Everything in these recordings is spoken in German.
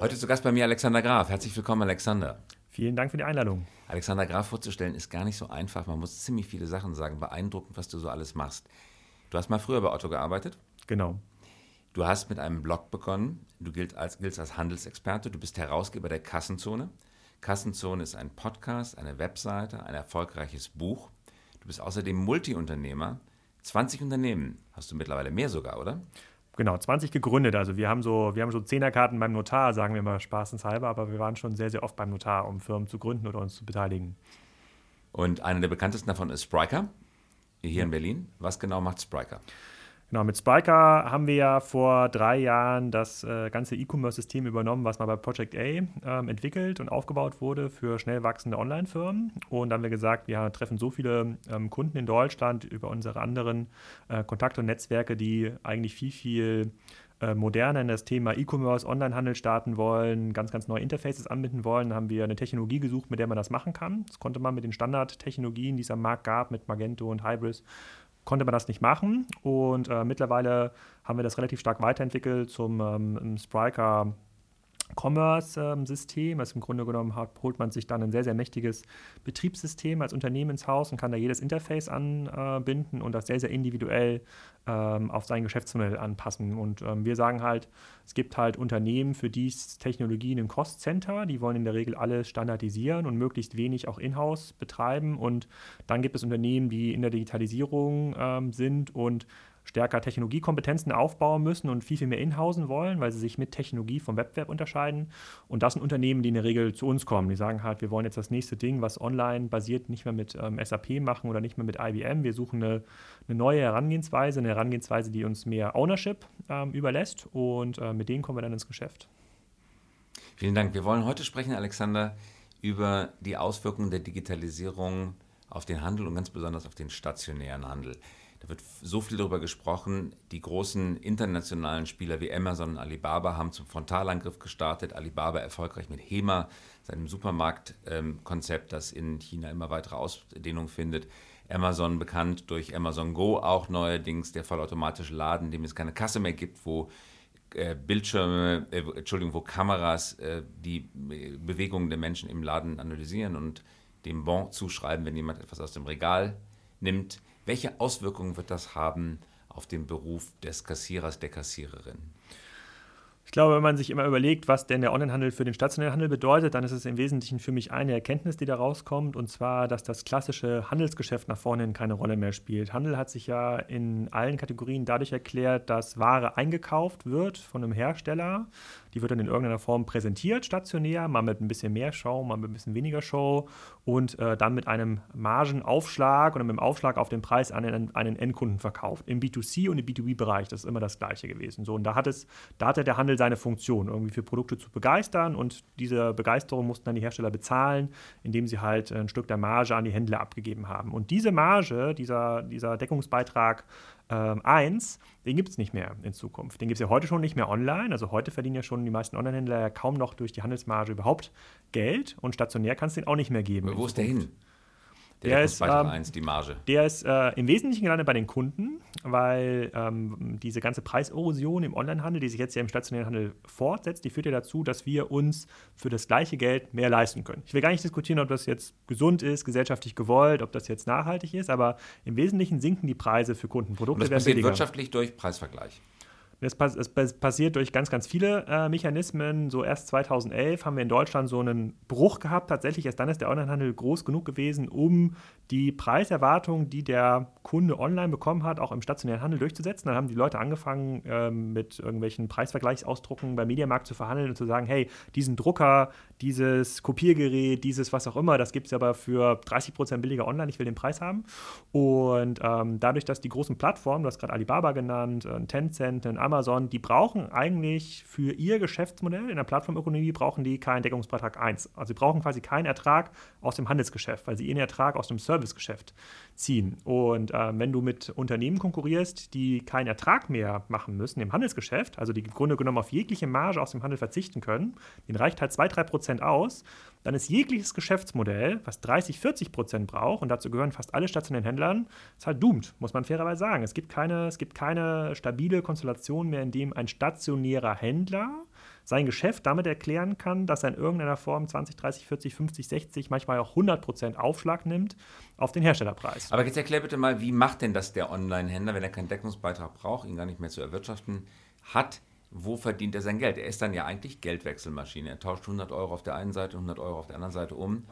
Heute zu Gast bei mir Alexander Graf. Herzlich willkommen, Alexander. Vielen Dank für die Einladung. Alexander Graf vorzustellen ist gar nicht so einfach. Man muss ziemlich viele Sachen sagen. Beeindruckend, was du so alles machst. Du hast mal früher bei Otto gearbeitet. Genau. Du hast mit einem Blog begonnen. Du giltst als, giltst als Handelsexperte. Du bist Herausgeber der Kassenzone. Kassenzone ist ein Podcast, eine Webseite, ein erfolgreiches Buch. Du bist außerdem Multiunternehmer. 20 Unternehmen hast du mittlerweile mehr sogar, oder? Genau, 20 gegründet. Also wir haben so, wir haben so Zehnerkarten beim Notar, sagen wir mal spaßenshalber, aber wir waren schon sehr, sehr oft beim Notar, um Firmen zu gründen oder uns zu beteiligen. Und einer der bekanntesten davon ist Spriker, hier in Berlin. Was genau macht Spriker? Genau, mit Spiker haben wir ja vor drei Jahren das äh, ganze E-Commerce-System übernommen, was mal bei Project A ähm, entwickelt und aufgebaut wurde für schnell wachsende Online-Firmen. Und dann haben wir gesagt, wir treffen so viele ähm, Kunden in Deutschland über unsere anderen äh, Kontakte und Netzwerke, die eigentlich viel, viel äh, moderner in das Thema E-Commerce, Onlinehandel starten wollen, ganz, ganz neue Interfaces anbinden wollen, haben wir eine Technologie gesucht, mit der man das machen kann. Das konnte man mit den Standardtechnologien, die es am Markt gab, mit Magento und Hybris, konnte man das nicht machen. Und äh, mittlerweile haben wir das relativ stark weiterentwickelt zum ähm, Spriker Commerce-System. Also im Grunde genommen hat, holt man sich dann ein sehr, sehr mächtiges Betriebssystem als Unternehmen ins Haus und kann da jedes Interface anbinden und das sehr, sehr individuell ähm, auf sein Geschäftsmodell anpassen. Und ähm, wir sagen halt, es gibt halt Unternehmen, für die Technologien im Cost-Center, die wollen in der Regel alles standardisieren und möglichst wenig auch in-house betreiben. Und dann gibt es Unternehmen, die in der Digitalisierung ähm, sind und stärker Technologiekompetenzen aufbauen müssen und viel, viel mehr inhausen wollen, weil sie sich mit Technologie vom Wettbewerb unterscheiden. Und das sind Unternehmen, die in der Regel zu uns kommen. Die sagen halt, wir wollen jetzt das nächste Ding, was online basiert, nicht mehr mit ähm, SAP machen oder nicht mehr mit IBM. Wir suchen eine, eine, neue Herangehensweise, eine Herangehensweise, die uns mehr Ownership ähm, überlässt. Und äh, mit denen kommen wir dann ins Geschäft. Vielen Dank. Wir wollen heute sprechen, Alexander, über die Auswirkungen der Digitalisierung auf den Handel und ganz besonders auf den stationären Handel. Da wird so viel darüber gesprochen. Die großen internationalen Spieler wie Amazon und Alibaba haben zum Frontalangriff gestartet. Alibaba erfolgreich mit HEMA, seinem Supermarktkonzept, das in China immer weitere Ausdehnung findet. Amazon bekannt durch Amazon Go, auch neuerdings der vollautomatische Laden, dem es keine Kasse mehr gibt, wo äh, Bildschirme, äh, Entschuldigung, wo Kameras äh, die äh, Bewegungen der Menschen im Laden analysieren und dem Bon zuschreiben, wenn jemand etwas aus dem Regal nimmt. Welche Auswirkungen wird das haben auf den Beruf des Kassierers, der Kassiererin? Ich glaube, wenn man sich immer überlegt, was denn der Onlinehandel für den stationären Handel bedeutet, dann ist es im Wesentlichen für mich eine Erkenntnis, die da rauskommt, und zwar, dass das klassische Handelsgeschäft nach vorne hin keine Rolle mehr spielt. Handel hat sich ja in allen Kategorien dadurch erklärt, dass Ware eingekauft wird von einem Hersteller. Die wird dann in irgendeiner Form präsentiert, stationär, mal mit ein bisschen mehr Show, mal mit ein bisschen weniger Show und äh, dann mit einem Margenaufschlag oder mit einem Aufschlag auf den Preis an einen, einen Endkunden verkauft. Im B2C und im B2B-Bereich, das ist immer das Gleiche gewesen. So, und da hat es, da hatte der Handel seine Funktion, irgendwie für Produkte zu begeistern und diese Begeisterung mussten dann die Hersteller bezahlen, indem sie halt ein Stück der Marge an die Händler abgegeben haben. Und diese Marge, dieser, dieser Deckungsbeitrag äh, 1, den gibt es nicht mehr in Zukunft. Den gibt es ja heute schon nicht mehr online. Also heute verdienen ja schon die meisten Online-Händler ja kaum noch durch die Handelsmarge überhaupt Geld und stationär kann es den auch nicht mehr geben. Wo ist der hin? Der, ist, ähm, 1, die Marge. Der ist äh, im Wesentlichen gelandet bei den Kunden, weil ähm, diese ganze Preiserosion im Onlinehandel, die sich jetzt ja im stationären Handel fortsetzt, die führt ja dazu, dass wir uns für das gleiche Geld mehr leisten können. Ich will gar nicht diskutieren, ob das jetzt gesund ist, gesellschaftlich gewollt, ob das jetzt nachhaltig ist, aber im Wesentlichen sinken die Preise für Kundenprodukte. Und das passiert wirtschaftlich durch Preisvergleich. Es, pass es, passiert durch ganz, ganz viele äh, Mechanismen. So erst 2011 haben wir in Deutschland so einen Bruch gehabt. Tatsächlich erst dann ist der Onlinehandel groß genug gewesen, um die Preiserwartung, die der Kunde online bekommen hat, auch im stationären Handel durchzusetzen. Dann haben die Leute angefangen, äh, mit irgendwelchen Preisvergleichsausdrucken beim Mediamarkt zu verhandeln und zu sagen, hey, diesen Drucker, dieses Kopiergerät, dieses was auch immer, das gibt es aber für 30 Prozent billiger online, ich will den Preis haben. Und ähm, dadurch, dass die großen Plattformen, du hast gerade Alibaba genannt, ein Tencent, ein Amazon, die brauchen eigentlich für ihr Geschäftsmodell in der Plattformökonomie brauchen die keinen Deckungsbeitrag 1. Also sie brauchen quasi keinen Ertrag aus dem Handelsgeschäft, weil sie ihren Ertrag aus dem Servicegeschäft ziehen. Und äh, wenn du mit Unternehmen konkurrierst, die keinen Ertrag mehr machen müssen im Handelsgeschäft, also die im Grunde genommen auf jegliche Marge aus dem Handel verzichten können, den reicht halt 2-3% aus, dann ist jegliches Geschäftsmodell, was 30, 40 Prozent braucht, und dazu gehören fast alle stationären Händlern, ist halt doomed, muss man fairerweise sagen. Es gibt keine, es gibt keine stabile Konstellation mehr, in dem ein stationärer Händler sein Geschäft damit erklären kann, dass er in irgendeiner Form 20, 30, 40, 50, 60, manchmal auch 100 Prozent Aufschlag nimmt auf den Herstellerpreis. Aber jetzt erklär bitte mal, wie macht denn das der Online-Händler, wenn er keinen Deckungsbeitrag braucht, ihn gar nicht mehr zu erwirtschaften hat? Wo verdient er sein Geld? Er ist dann ja eigentlich Geldwechselmaschine. Er tauscht 100 Euro auf der einen Seite, 100 Euro auf der anderen Seite um.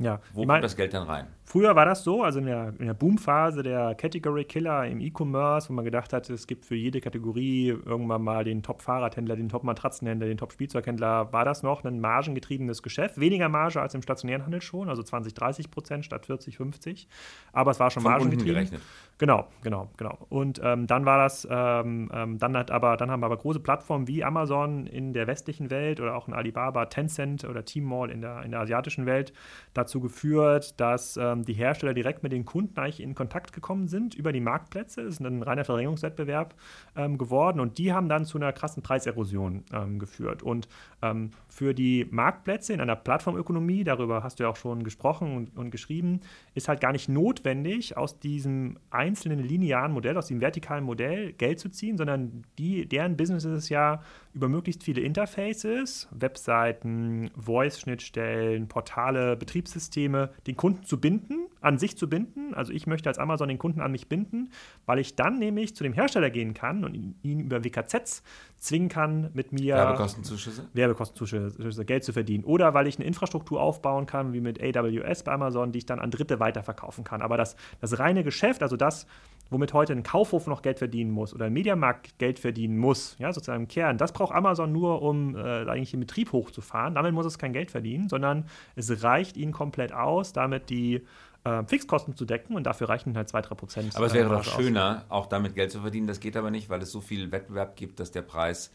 Ja, Wo kommt das Geld dann rein? Früher war das so, also in der, in der Boomphase der Category Killer im E-Commerce, wo man gedacht hat, es gibt für jede Kategorie irgendwann mal den Top-Fahrradhändler, den Top-Matratzenhändler, den Top-Spielzeughändler, war das noch ein margengetriebenes Geschäft. Weniger Marge als im stationären Handel schon, also 20, 30 Prozent statt 40, 50. Aber es war schon Von margengetrieben. gerechnet. Genau, genau, genau. Und ähm, dann war das, ähm, ähm, dann hat aber, dann haben aber große Plattformen wie Amazon in der westlichen Welt oder auch in Alibaba, Tencent oder Tmall in der, in der asiatischen Welt dazu geführt, dass ähm, die Hersteller direkt mit den Kunden eigentlich in Kontakt gekommen sind über die Marktplätze. Es ist ein reiner Verringerungswettbewerb ähm, geworden und die haben dann zu einer krassen Preiserosion ähm, geführt. Und für die Marktplätze in einer Plattformökonomie, darüber hast du ja auch schon gesprochen und, und geschrieben, ist halt gar nicht notwendig, aus diesem einzelnen linearen Modell, aus dem vertikalen Modell Geld zu ziehen, sondern die, deren Business ist es ja, über möglichst viele Interfaces, Webseiten, Voice-Schnittstellen, Portale, Betriebssysteme, den Kunden zu binden, an sich zu binden. Also ich möchte als Amazon den Kunden an mich binden, weil ich dann nämlich zu dem Hersteller gehen kann und ihn über WKZs zwingen kann, mit mir Werbekostenzuschüsse, Werbekostenzuschüsse Geld zu verdienen. Oder weil ich eine Infrastruktur aufbauen kann, wie mit AWS bei Amazon, die ich dann an Dritte weiterverkaufen kann. Aber das, das reine Geschäft, also das, womit heute ein Kaufhof noch Geld verdienen muss oder ein Mediamarkt Geld verdienen muss, ja, sozusagen im Kern, das braucht Amazon nur, um äh, eigentlich den Betrieb hochzufahren. Damit muss es kein Geld verdienen, sondern es reicht ihnen komplett aus, damit die äh, Fixkosten zu decken und dafür reichen halt 2-3 Prozent. Aber es wäre äh, doch schöner, auch damit Geld zu verdienen. Das geht aber nicht, weil es so viel Wettbewerb gibt, dass der Preis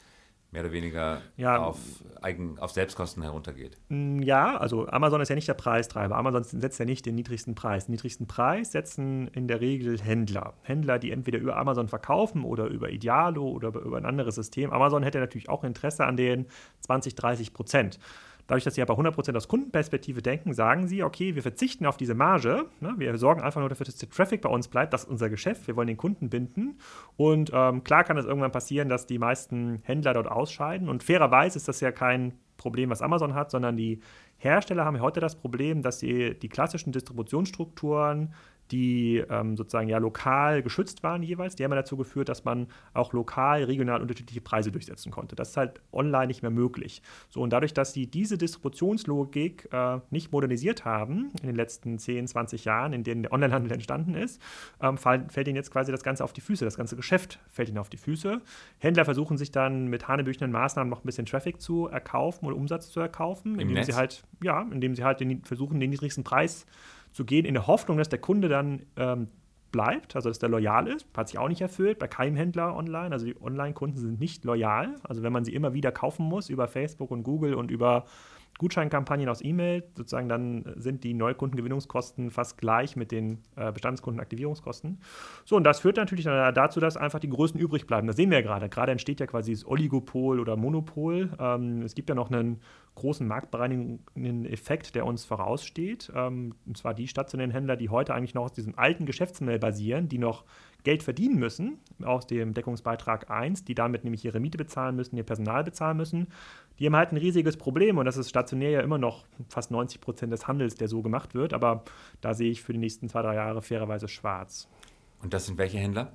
mehr oder weniger ja, auf, Eigen, auf Selbstkosten heruntergeht. Mm, ja, also Amazon ist ja nicht der Preistreiber. Amazon setzt ja nicht den niedrigsten Preis. Den niedrigsten Preis setzen in der Regel Händler. Händler, die entweder über Amazon verkaufen oder über Idealo oder über ein anderes System. Amazon hätte natürlich auch Interesse an den 20, 30 Prozent. Dadurch, dass Sie aber 100% aus Kundenperspektive denken, sagen Sie, okay, wir verzichten auf diese Marge. Ne? Wir sorgen einfach nur dafür, dass der Traffic bei uns bleibt. Das ist unser Geschäft. Wir wollen den Kunden binden. Und ähm, klar kann es irgendwann passieren, dass die meisten Händler dort ausscheiden. Und fairerweise ist das ja kein Problem, was Amazon hat, sondern die Hersteller haben heute das Problem, dass sie die klassischen Distributionsstrukturen die ähm, sozusagen ja lokal geschützt waren jeweils, die haben ja dazu geführt, dass man auch lokal, regional unterschiedliche Preise durchsetzen konnte. Das ist halt online nicht mehr möglich. So, und dadurch, dass sie diese Distributionslogik äh, nicht modernisiert haben in den letzten 10, 20 Jahren, in denen der Onlinehandel entstanden ist, ähm, fall, fällt ihnen jetzt quasi das Ganze auf die Füße. Das ganze Geschäft fällt ihnen auf die Füße. Händler versuchen sich dann mit hanebüchenden Maßnahmen noch ein bisschen Traffic zu erkaufen oder Umsatz zu erkaufen, Im indem Netz? sie halt, ja, indem sie halt den, versuchen, den niedrigsten Preis zu zu gehen, in der Hoffnung, dass der Kunde dann ähm, bleibt, also dass der loyal ist. Hat sich auch nicht erfüllt bei keinem Händler online. Also die Online-Kunden sind nicht loyal. Also wenn man sie immer wieder kaufen muss über Facebook und Google und über Gutscheinkampagnen aus E-Mail, sozusagen dann sind die Neukundengewinnungskosten fast gleich mit den äh, Bestandskundenaktivierungskosten. So, und das führt natürlich dann dazu, dass einfach die Größen übrig bleiben. Das sehen wir ja gerade. Gerade entsteht ja quasi das Oligopol oder Monopol. Ähm, es gibt ja noch einen großen marktbereinigenden Effekt, der uns voraussteht. Ähm, und zwar die stationären Händler, die heute eigentlich noch aus diesem alten Geschäftsmodell basieren, die noch Geld verdienen müssen aus dem Deckungsbeitrag 1, die damit nämlich ihre Miete bezahlen müssen, ihr Personal bezahlen müssen. Die haben halt ein riesiges Problem und das ist stationär ja immer noch fast 90 Prozent des Handels, der so gemacht wird. Aber da sehe ich für die nächsten zwei, drei Jahre fairerweise schwarz. Und das sind welche Händler?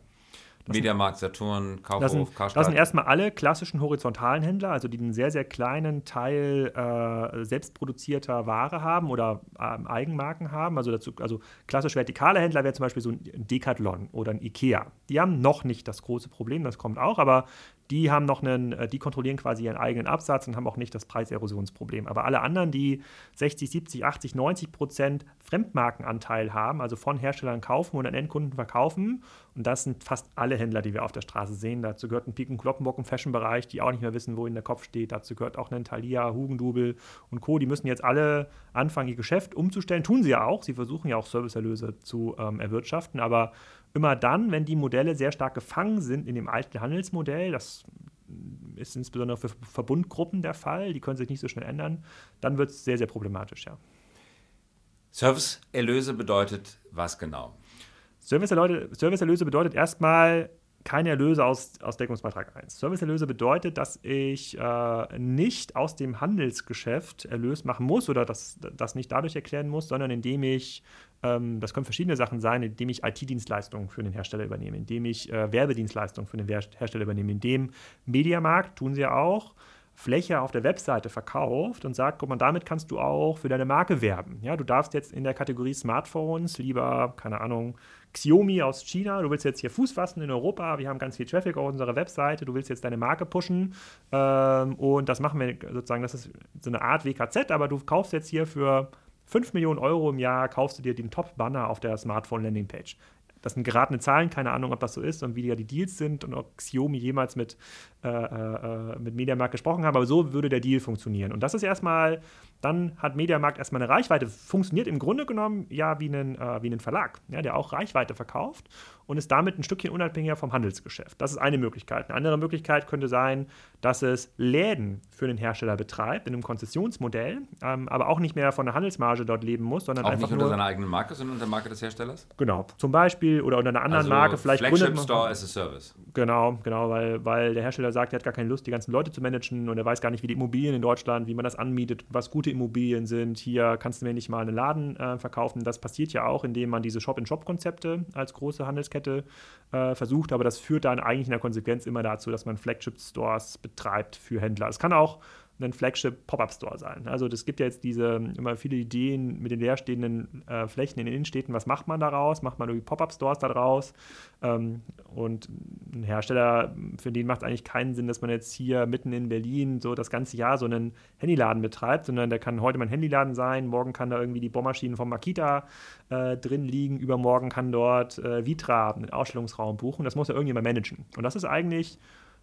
Mediamarkt, Saturn, Kaufhof, das sind, Karstadt. Das sind erstmal alle klassischen horizontalen Händler, also die einen sehr, sehr kleinen Teil äh, selbstproduzierter Ware haben oder äh, Eigenmarken haben. Also, dazu, also klassisch vertikale Händler wäre zum Beispiel so ein Decathlon oder ein Ikea. Die haben noch nicht das große Problem, das kommt auch, aber die haben noch einen, äh, die kontrollieren quasi ihren eigenen Absatz und haben auch nicht das Preiserosionsproblem. Aber alle anderen, die 60, 70, 80, 90 Prozent Fremdmarkenanteil haben, also von Herstellern kaufen und an Endkunden verkaufen, und das sind fast alle Händler, die wir auf der Straße sehen. Dazu gehört ein Piken Kloppenbock im Fashion-Bereich, die auch nicht mehr wissen, wo ihnen der Kopf steht. Dazu gehört auch ein Thalia, Hugendubel und Co. Die müssen jetzt alle anfangen, ihr Geschäft umzustellen. Tun sie ja auch. Sie versuchen ja auch Serviceerlöse zu ähm, erwirtschaften, aber immer dann, wenn die Modelle sehr stark gefangen sind in dem alten Handelsmodell, das ist insbesondere für Verbundgruppen der Fall, die können sich nicht so schnell ändern, dann wird es sehr, sehr problematisch, ja. Serviceerlöse bedeutet was genau? Serviceerlöse, Serviceerlöse bedeutet erstmal keine Erlöse aus, aus Deckungsbeitrag 1. Serviceerlöse bedeutet, dass ich äh, nicht aus dem Handelsgeschäft Erlös machen muss oder das, das nicht dadurch erklären muss, sondern indem ich, ähm, das können verschiedene Sachen sein, indem ich IT-Dienstleistungen für den Hersteller übernehme, indem ich äh, Werbedienstleistungen für den Hersteller übernehme, indem Mediamarkt, tun sie ja auch, Fläche auf der Webseite verkauft und sagt, guck mal, damit kannst du auch für deine Marke werben. Ja, du darfst jetzt in der Kategorie Smartphones lieber, keine Ahnung, Xiaomi aus China, du willst jetzt hier Fuß fassen in Europa, wir haben ganz viel Traffic auf unserer Webseite, du willst jetzt deine Marke pushen. Ähm, und das machen wir sozusagen, das ist so eine Art WKZ, aber du kaufst jetzt hier für 5 Millionen Euro im Jahr, kaufst du dir den Top-Banner auf der Smartphone-Landingpage. Das sind geratene Zahlen, keine Ahnung, ob das so ist und wie die Deals sind und ob Xiaomi jemals mit, äh, äh, mit Mediamarkt gesprochen haben, aber so würde der Deal funktionieren. Und das ist erstmal dann hat Mediamarkt erstmal eine Reichweite. Funktioniert im Grunde genommen ja wie ein, äh, wie ein Verlag, ja, der auch Reichweite verkauft und ist damit ein Stückchen unabhängiger vom Handelsgeschäft. Das ist eine Möglichkeit. Eine andere Möglichkeit könnte sein, dass es Läden für den Hersteller betreibt, in einem Konzessionsmodell, ähm, aber auch nicht mehr von der Handelsmarge dort leben muss, sondern auch einfach nicht unter nur, seiner eigenen Marke, sondern unter der Marke des Herstellers? Genau, zum Beispiel oder unter einer anderen also Marke. Vielleicht Flagship Store as a Service. Genau, genau, weil, weil der Hersteller sagt, er hat gar keine Lust, die ganzen Leute zu managen und er weiß gar nicht, wie die Immobilien in Deutschland, wie man das anmietet, was gute Immobilien sind sind, hier kannst du mir nicht mal einen Laden äh, verkaufen. Das passiert ja auch, indem man diese Shop-in-Shop-Konzepte als große Handelskette äh, versucht, aber das führt dann eigentlich in der Konsequenz immer dazu, dass man Flagship-Stores betreibt für Händler. Es kann auch ein Flagship-Pop-Up-Store sein. Also es gibt ja jetzt diese immer viele Ideen mit den leerstehenden äh, Flächen in den Innenstädten. Was macht man daraus? Macht man irgendwie Pop-Up-Stores daraus? Ähm, und ein Hersteller, für den macht es eigentlich keinen Sinn, dass man jetzt hier mitten in Berlin so das ganze Jahr so einen Handyladen betreibt, sondern der kann heute mal ein Handyladen sein, morgen kann da irgendwie die Bohrmaschinen von Makita äh, drin liegen, übermorgen kann dort äh, Vitra einen Ausstellungsraum buchen. Das muss ja irgendjemand managen. Und das ist eigentlich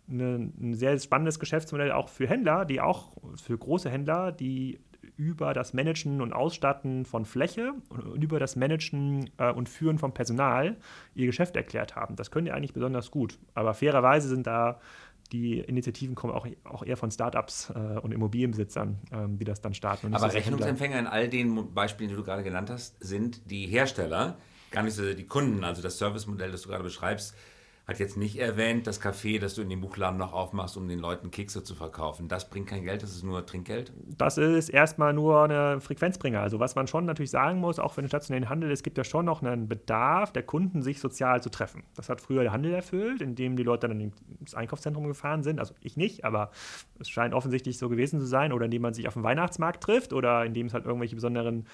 eine, ein sehr spannendes Geschäftsmodell auch für Händler, die auch für große Händler, die über das Managen und Ausstatten von Fläche und über das Managen äh, und Führen von Personal ihr Geschäft erklärt haben. Das können die eigentlich besonders gut. Aber fairerweise sind da die Initiativen kommen auch, auch eher von Startups äh, und Immobilienbesitzern, ähm, die das dann starten. Aber Rechnungsempfänger in all den Beispielen, die du gerade genannt hast, sind die Hersteller, gar nicht so die Kunden. Also das Servicemodell, das du gerade beschreibst, hat jetzt nicht erwähnt, das Café, das du in dem Buchladen noch aufmachst, um den Leuten Kekse zu verkaufen. Das bringt kein Geld, das ist nur Trinkgeld? Das ist erstmal nur eine Frequenzbringer. Also was man schon natürlich sagen muss, auch für den stationären Handel, es gibt ja schon noch einen Bedarf der Kunden, sich sozial zu treffen. Das hat früher der Handel erfüllt, indem die Leute dann ins Einkaufszentrum gefahren sind. Also ich nicht, aber es scheint offensichtlich so gewesen zu sein. Oder indem man sich auf dem Weihnachtsmarkt trifft oder indem es halt irgendwelche besonderen,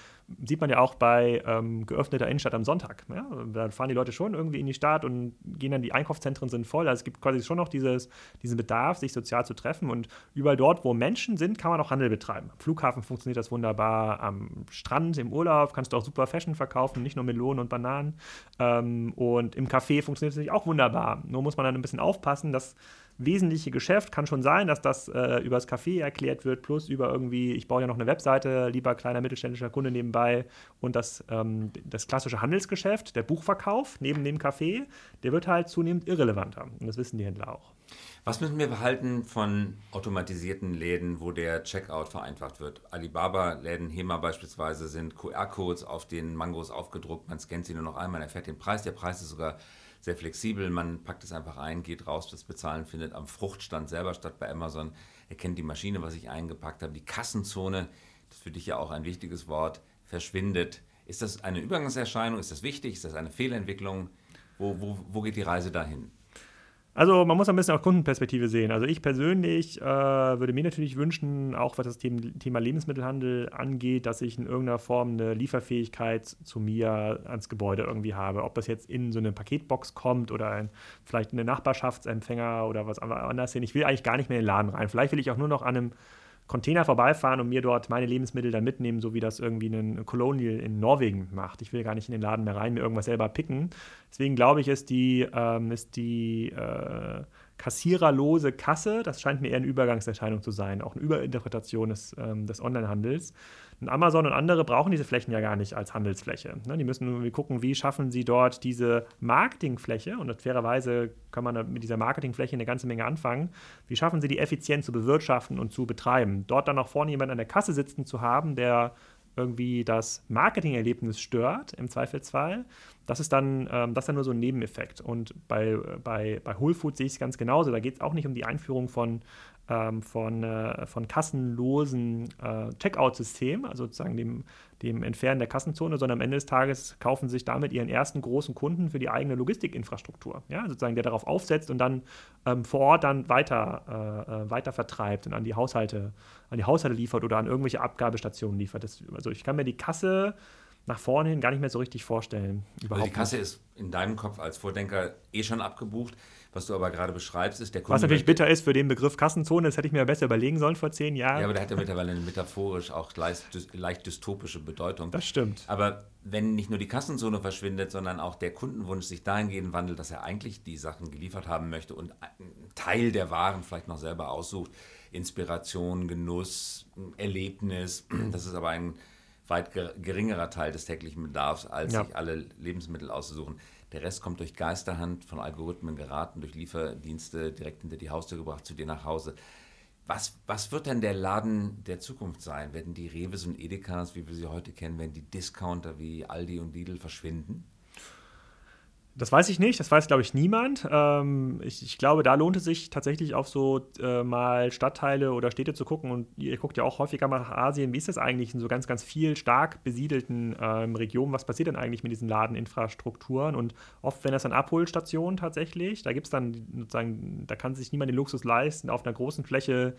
sieht man ja auch bei ähm, geöffneter Innenstadt am Sonntag. Ja? Da fahren die Leute schon irgendwie in die Stadt und gehen dann die Einkaufszentren Einkaufszentren sind voll. Also es gibt quasi schon noch dieses, diesen Bedarf, sich sozial zu treffen. Und überall dort, wo Menschen sind, kann man auch Handel betreiben. Am Flughafen funktioniert das wunderbar. Am Strand, im Urlaub kannst du auch super Fashion verkaufen, nicht nur Melonen und Bananen. Ähm, und im Café funktioniert es natürlich auch wunderbar. Nur muss man dann ein bisschen aufpassen, dass wesentliche Geschäft kann schon sein, dass das äh, über das Café erklärt wird, plus über irgendwie, ich baue ja noch eine Webseite, lieber kleiner mittelständischer Kunde nebenbei und das, ähm, das klassische Handelsgeschäft, der Buchverkauf neben dem Café, der wird halt zunehmend irrelevanter und das wissen die Händler auch. Was müssen wir behalten von automatisierten Läden, wo der Checkout vereinfacht wird? Alibaba-Läden, HEMA beispielsweise, sind QR-Codes auf den Mangos aufgedruckt. Man scannt sie nur noch einmal, erfährt den Preis. Der Preis ist sogar sehr flexibel. Man packt es einfach ein, geht raus, das Bezahlen findet am Fruchtstand selber statt bei Amazon. Erkennt die Maschine, was ich eingepackt habe. Die Kassenzone, das ist für dich ja auch ein wichtiges Wort, verschwindet. Ist das eine Übergangserscheinung? Ist das wichtig? Ist das eine Fehlentwicklung? Wo, wo, wo geht die Reise dahin? Also man muss ein bisschen auch Kundenperspektive sehen. Also ich persönlich äh, würde mir natürlich wünschen, auch was das Thema Lebensmittelhandel angeht, dass ich in irgendeiner Form eine Lieferfähigkeit zu mir ans Gebäude irgendwie habe. Ob das jetzt in so eine Paketbox kommt oder ein, vielleicht eine Nachbarschaftsempfänger oder was anderes hin. Ich will eigentlich gar nicht mehr in den Laden rein. Vielleicht will ich auch nur noch an einem Container vorbeifahren und mir dort meine Lebensmittel dann mitnehmen, so wie das irgendwie ein Colonial in Norwegen macht. Ich will gar nicht in den Laden mehr rein, mir irgendwas selber picken. Deswegen glaube ich, ist die, ähm, ist die äh, kassiererlose Kasse, das scheint mir eher eine Übergangserscheinung zu sein, auch eine Überinterpretation des, ähm, des Onlinehandels. Und Amazon und andere brauchen diese Flächen ja gar nicht als Handelsfläche. Ne? Die müssen irgendwie gucken, wie schaffen sie dort diese Marketingfläche, und fairerweise kann man mit dieser Marketingfläche eine ganze Menge anfangen, wie schaffen sie die effizient zu bewirtschaften und zu betreiben. Dort dann auch vorne jemand an der Kasse sitzen zu haben, der irgendwie das Marketingerlebnis stört, im Zweifelsfall, das ist dann, ähm, das ist dann nur so ein Nebeneffekt. Und bei, bei, bei Whole Foods sehe ich es ganz genauso. Da geht es auch nicht um die Einführung von, ähm, von, äh, von kassenlosen äh, Checkout-Systemen, also sozusagen dem, dem Entfernen der Kassenzone, sondern am Ende des Tages kaufen sich damit ihren ersten großen Kunden für die eigene Logistikinfrastruktur. Ja, sozusagen, der darauf aufsetzt und dann ähm, vor Ort dann weiter, äh, äh weiter vertreibt und an die Haushalte, an die Haushalte liefert oder an irgendwelche Abgabestationen liefert. Das, also ich kann mir die Kasse nach vorne hin gar nicht mehr so richtig vorstellen. also die Kasse nicht. ist in deinem Kopf als Vordenker eh schon abgebucht. Was du aber gerade beschreibst, ist der Kunde. Was natürlich bitter ist für den Begriff Kassenzone, das hätte ich mir besser überlegen sollen vor zehn Jahren. Ja, aber der hat ja mittlerweile eine metaphorisch auch leicht, leicht dystopische Bedeutung. Das stimmt. Aber wenn nicht nur die Kassenzone verschwindet, sondern auch der Kundenwunsch sich dahingehend wandelt, dass er eigentlich die Sachen geliefert haben möchte und einen Teil der Waren vielleicht noch selber aussucht, Inspiration, Genuss, Erlebnis, das ist aber ein weit geringerer Teil des täglichen Bedarfs, als ja. sich alle Lebensmittel auszusuchen. Der Rest kommt durch Geisterhand von Algorithmen geraten, durch Lieferdienste direkt hinter die Haustür gebracht, zu dir nach Hause. Was, was wird denn der Laden der Zukunft sein? Werden die Reves und Edekas, wie wir sie heute kennen, werden die Discounter wie Aldi und Lidl verschwinden? Das weiß ich nicht, das weiß, glaube ich, niemand. Ähm, ich, ich, glaube, da lohnt es sich tatsächlich auf so äh, mal Stadtteile oder Städte zu gucken. Und ihr guckt ja auch häufiger mal nach Asien. Wie ist das eigentlich in so ganz, ganz viel stark besiedelten ähm, Regionen? Was passiert denn eigentlich mit diesen Ladeninfrastrukturen? Und oft, wenn das dann Abholstationen tatsächlich, da gibt es dann sozusagen, da kann sich niemand den Luxus leisten, auf einer großen Fläche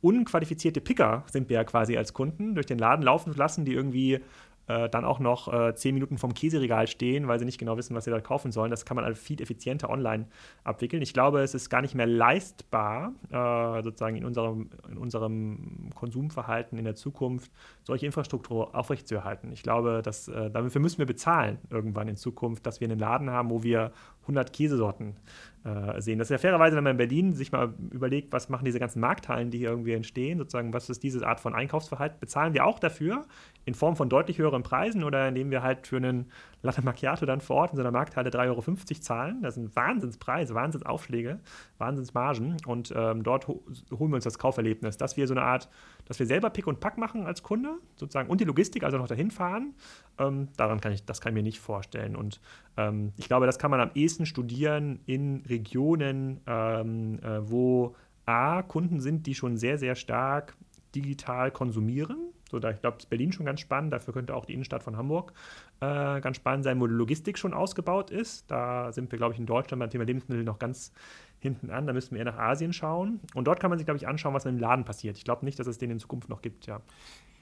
unqualifizierte Picker sind wir ja quasi als Kunden, durch den Laden laufen lassen, die irgendwie äh, dann auch noch äh, zehn Minuten vom Käseregal stehen, weil sie nicht genau wissen, was sie da kaufen sollen. Das kann man also viel effizienter online abwickeln. Ich glaube, es ist gar nicht mehr leistbar, äh, sozusagen in unserem, in unserem Konsumverhalten in der Zukunft solche Infrastruktur aufrechtzuerhalten. Ich glaube, dass, äh, dafür müssen wir bezahlen irgendwann in Zukunft, dass wir einen Laden haben, wo wir 100 Käsesorten äh, sehen. Das ist ja fairerweise, wenn man in Berlin sich mal überlegt, was machen diese ganzen Markthallen, die hier irgendwie entstehen, sozusagen, was ist diese Art von Einkaufsverhalten, bezahlen wir auch dafür in Form von deutlich höheren Preisen oder indem wir halt für einen Latte Macchiato dann vor Ort in so einer Markthalle 3,50 Euro zahlen. Das sind Wahnsinnspreise, Wahnsinnsaufschläge, Wahnsinnsmargen und ähm, dort ho holen wir uns das Kauferlebnis, dass wir so eine Art, dass wir selber Pick und Pack machen als Kunde, sozusagen, und die Logistik, also noch dahin fahren, ähm, daran kann ich, das kann ich mir nicht vorstellen. Und ähm, ich glaube, das kann man am ehesten studieren in Regionen, ähm, äh, wo A, Kunden sind, die schon sehr, sehr stark digital konsumieren. So, da, ich glaube, ist Berlin schon ganz spannend. Dafür könnte auch die Innenstadt von Hamburg äh, ganz spannend sein, wo die Logistik schon ausgebaut ist. Da sind wir, glaube ich, in Deutschland beim Thema Lebensmittel noch ganz hinten an. Da müssten wir eher nach Asien schauen. Und dort kann man sich, glaube ich, anschauen, was im Laden passiert. Ich glaube nicht, dass es den in Zukunft noch gibt, ja.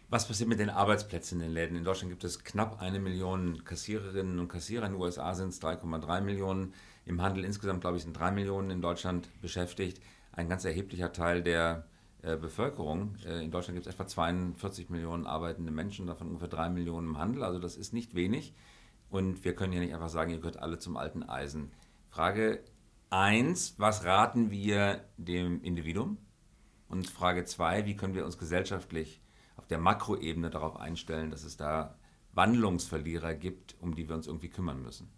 Was passiert mit den Arbeitsplätzen in den Läden? In Deutschland gibt es knapp eine Million Kassiererinnen und Kassierer. In den USA sind es 3,3 Millionen. Im Handel insgesamt, glaube ich, sind drei Millionen in Deutschland beschäftigt. Ein ganz erheblicher Teil der Bevölkerung. Äh, in Deutschland gibt es etwa 42 Millionen arbeitende Menschen, davon ungefähr drei Millionen im Handel. Also das ist nicht wenig. Und wir können ja nicht einfach sagen, ihr gehört alle zum alten Eisen. Frage 1, was raten wir dem Individuum? Und Frage 2, wie können wir uns gesellschaftlich auf der Makroebene darauf einstellen, dass es da Wandlungsverlierer gibt, um die wir uns irgendwie kümmern müssen.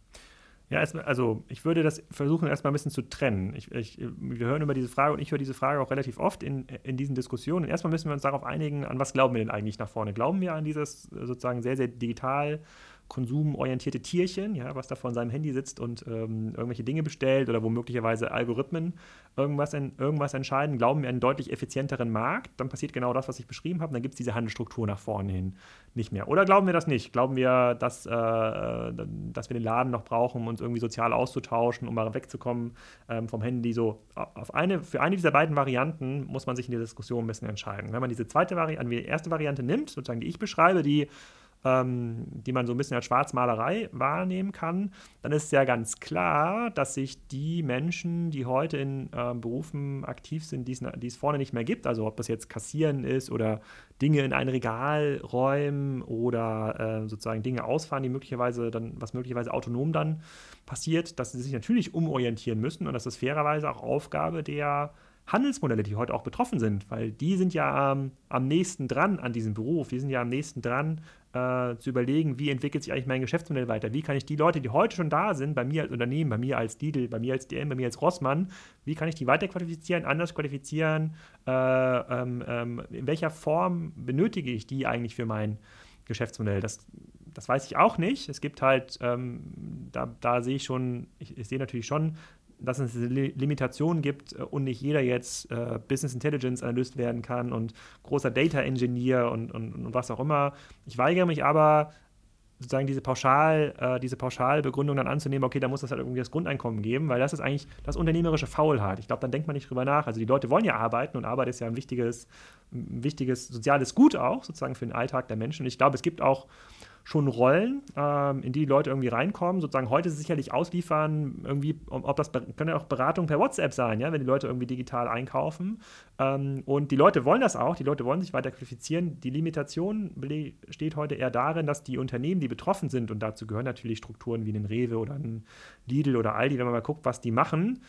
Ja, also ich würde das versuchen, erstmal ein bisschen zu trennen. Ich, ich, wir hören über diese Frage und ich höre diese Frage auch relativ oft in, in diesen Diskussionen. erstmal müssen wir uns darauf einigen, an was glauben wir denn eigentlich nach vorne? Glauben wir an dieses sozusagen sehr, sehr digital konsumorientierte Tierchen, ja, was da vor seinem Handy sitzt und ähm, irgendwelche Dinge bestellt oder wo möglicherweise Algorithmen irgendwas, in, irgendwas entscheiden, glauben wir einen deutlich effizienteren Markt, dann passiert genau das, was ich beschrieben habe, dann gibt es diese Handelsstruktur nach vorne hin nicht mehr. Oder glauben wir das nicht? Glauben wir, dass, äh, dass wir den Laden noch brauchen, um uns irgendwie sozial auszutauschen, um mal wegzukommen ähm, vom Handy? So, auf eine, für eine dieser beiden Varianten muss man sich in der Diskussion ein bisschen entscheiden. Wenn man diese zweite Variante, die erste Variante nimmt, sozusagen die ich beschreibe, die ähm, die man so ein bisschen als Schwarzmalerei wahrnehmen kann, dann ist ja ganz klar, dass sich die Menschen, die heute in äh, Berufen aktiv sind, die es vorne nicht mehr gibt, also ob das jetzt Kassieren ist oder Dinge in ein Regal räumen oder äh, sozusagen Dinge ausfahren, die möglicherweise dann, was möglicherweise autonom dann passiert, dass sie sich natürlich umorientieren müssen und das ist fairerweise auch Aufgabe der Handelsmodelle, die heute auch betroffen sind, weil die sind ja ähm, am nächsten dran an diesem Beruf, die sind ja am nächsten dran äh, zu überlegen, wie entwickelt sich eigentlich mein Geschäftsmodell weiter, wie kann ich die Leute, die heute schon da sind, bei mir als Unternehmen, bei mir als Lidl, bei mir als DM, bei mir als Rossmann, wie kann ich die weiter qualifizieren, anders qualifizieren, äh, ähm, ähm, in welcher Form benötige ich die eigentlich für mein Geschäftsmodell. Das, das weiß ich auch nicht. Es gibt halt, ähm, da, da sehe ich schon, ich, ich sehe natürlich schon, dass es Limitationen gibt äh, und nicht jeder jetzt äh, Business Intelligence Analyst werden kann und großer Data Engineer und, und, und was auch immer. Ich weigere mich aber, sozusagen diese Pauschal, äh, diese Pauschalbegründung dann anzunehmen, okay, da muss das halt irgendwie das Grundeinkommen geben, weil das ist eigentlich das unternehmerische Faulheit. Ich glaube, dann denkt man nicht drüber nach. Also die Leute wollen ja arbeiten und Arbeit ist ja ein wichtiges, ein wichtiges soziales Gut auch, sozusagen für den Alltag der Menschen. Und ich glaube, es gibt auch schon Rollen, ähm, in die, die Leute irgendwie reinkommen. Sozusagen heute sicherlich ausliefern, irgendwie, ob das können ja auch Beratung per WhatsApp sein, ja, wenn die Leute irgendwie digital einkaufen. Ähm, und die Leute wollen das auch, die Leute wollen sich weiter qualifizieren. Die Limitation besteht heute eher darin, dass die Unternehmen, die betroffen sind, und dazu gehören natürlich Strukturen wie ein Rewe oder ein Lidl oder Aldi, wenn man mal guckt, was die machen,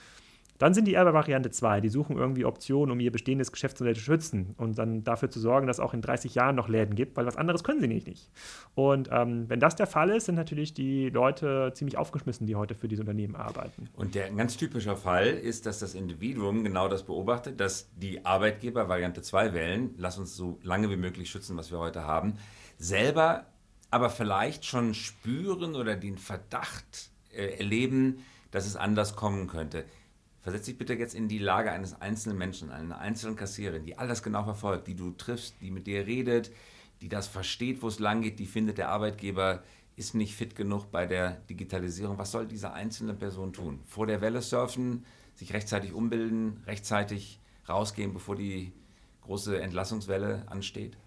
dann sind die eher bei Variante 2. Die suchen irgendwie Optionen, um ihr bestehendes Geschäftsmodell zu schützen und dann dafür zu sorgen, dass es auch in 30 Jahren noch Läden gibt, weil was anderes können sie nicht. nicht. Und ähm, wenn das der Fall ist, sind natürlich die Leute ziemlich aufgeschmissen, die heute für diese Unternehmen arbeiten. Und der ganz typische Fall ist, dass das Individuum genau das beobachtet, dass die Arbeitgeber Variante 2 wählen, lass uns so lange wie möglich schützen, was wir heute haben, selber aber vielleicht schon spüren oder den Verdacht äh, erleben, dass es anders kommen könnte. Versetz dich bitte jetzt in die Lage eines einzelnen Menschen, einer einzelnen Kassiererin, die all das genau verfolgt, die du triffst, die mit dir redet, die das versteht, wo es lang geht, die findet, der Arbeitgeber ist nicht fit genug bei der Digitalisierung. Was soll diese einzelne Person tun? Vor der Welle surfen, sich rechtzeitig umbilden, rechtzeitig rausgehen, bevor die große Entlassungswelle ansteht?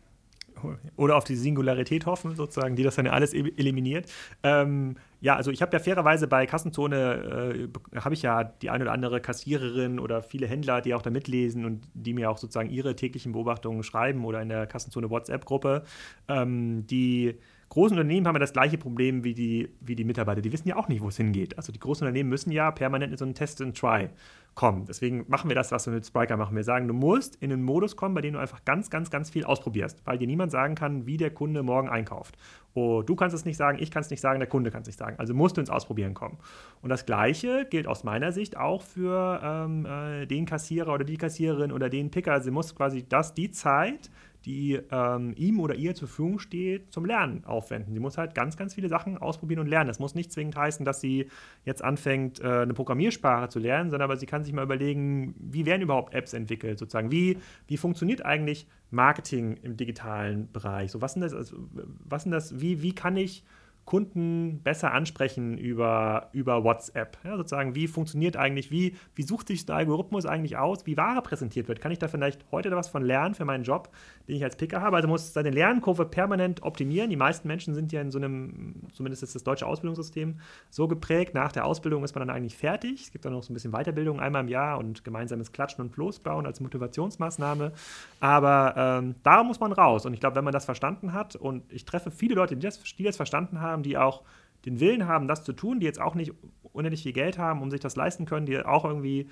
oder auf die Singularität hoffen, sozusagen, die das dann ja alles e-, eliminiert. Ähm, ja, also ich habe ja fairerweise bei Kassenzone, äh, habe ich ja die eine oder andere Kassiererin oder viele Händler, die auch da mitlesen und die mir auch sozusagen ihre täglichen Beobachtungen schreiben oder in der Kassenzone WhatsApp-Gruppe. Ähm, die großen Unternehmen haben ja das gleiche Problem wie die, wie die Mitarbeiter. Die wissen ja auch nicht, wo es hingeht. Also die großen Unternehmen müssen ja permanent in so einen Test-and-Try kommen. Deswegen machen wir das, was wir mit Spriker machen. Wir sagen, du musst in einen Modus kommen, bei dem du einfach ganz, ganz, ganz viel ausprobierst, weil dir niemand sagen kann, wie der Kunde morgen einkauft. Oh, du kannst es nicht sagen, ich kann es nicht sagen, der Kunde kann es nicht sagen. Also musst du ins Ausprobieren kommen. Und das Gleiche gilt aus meiner Sicht auch für ähm, äh, den Kassierer oder die Kassiererin oder den Picker. Sie muss quasi das, die Zeit, die ähm, ihm oder ihr zur Verfügung steht, zum Lernen aufwenden. Sie muss halt ganz, ganz viele Sachen ausprobieren und lernen. Das muss nicht zwingend heißen, dass sie jetzt anfängt, äh, eine Programmiersprache zu lernen, sondern aber sie kann sich mal überlegen, wie werden überhaupt Apps entwickelt, sozusagen. Wie, wie funktioniert eigentlich Marketing im digitalen Bereich? So, was sind das, also, was sind das, wie, wie kann ich Kunden besser ansprechen über, über WhatsApp. Ja, sozusagen, wie funktioniert eigentlich, wie, wie sucht sich der Algorithmus eigentlich aus, wie Ware präsentiert wird. Kann ich da vielleicht heute was von lernen für meinen Job, den ich als Picker habe? Also muss seine Lernkurve permanent optimieren. Die meisten Menschen sind ja in so einem, zumindest ist das deutsche Ausbildungssystem so geprägt, nach der Ausbildung ist man dann eigentlich fertig. Es gibt dann noch so ein bisschen Weiterbildung einmal im Jahr und gemeinsames Klatschen und Floß als Motivationsmaßnahme. Aber ähm, da muss man raus. Und ich glaube, wenn man das verstanden hat, und ich treffe viele Leute, die das, die das verstanden haben, haben, die auch den Willen haben, das zu tun, die jetzt auch nicht unendlich viel Geld haben, um sich das leisten können, die auch irgendwie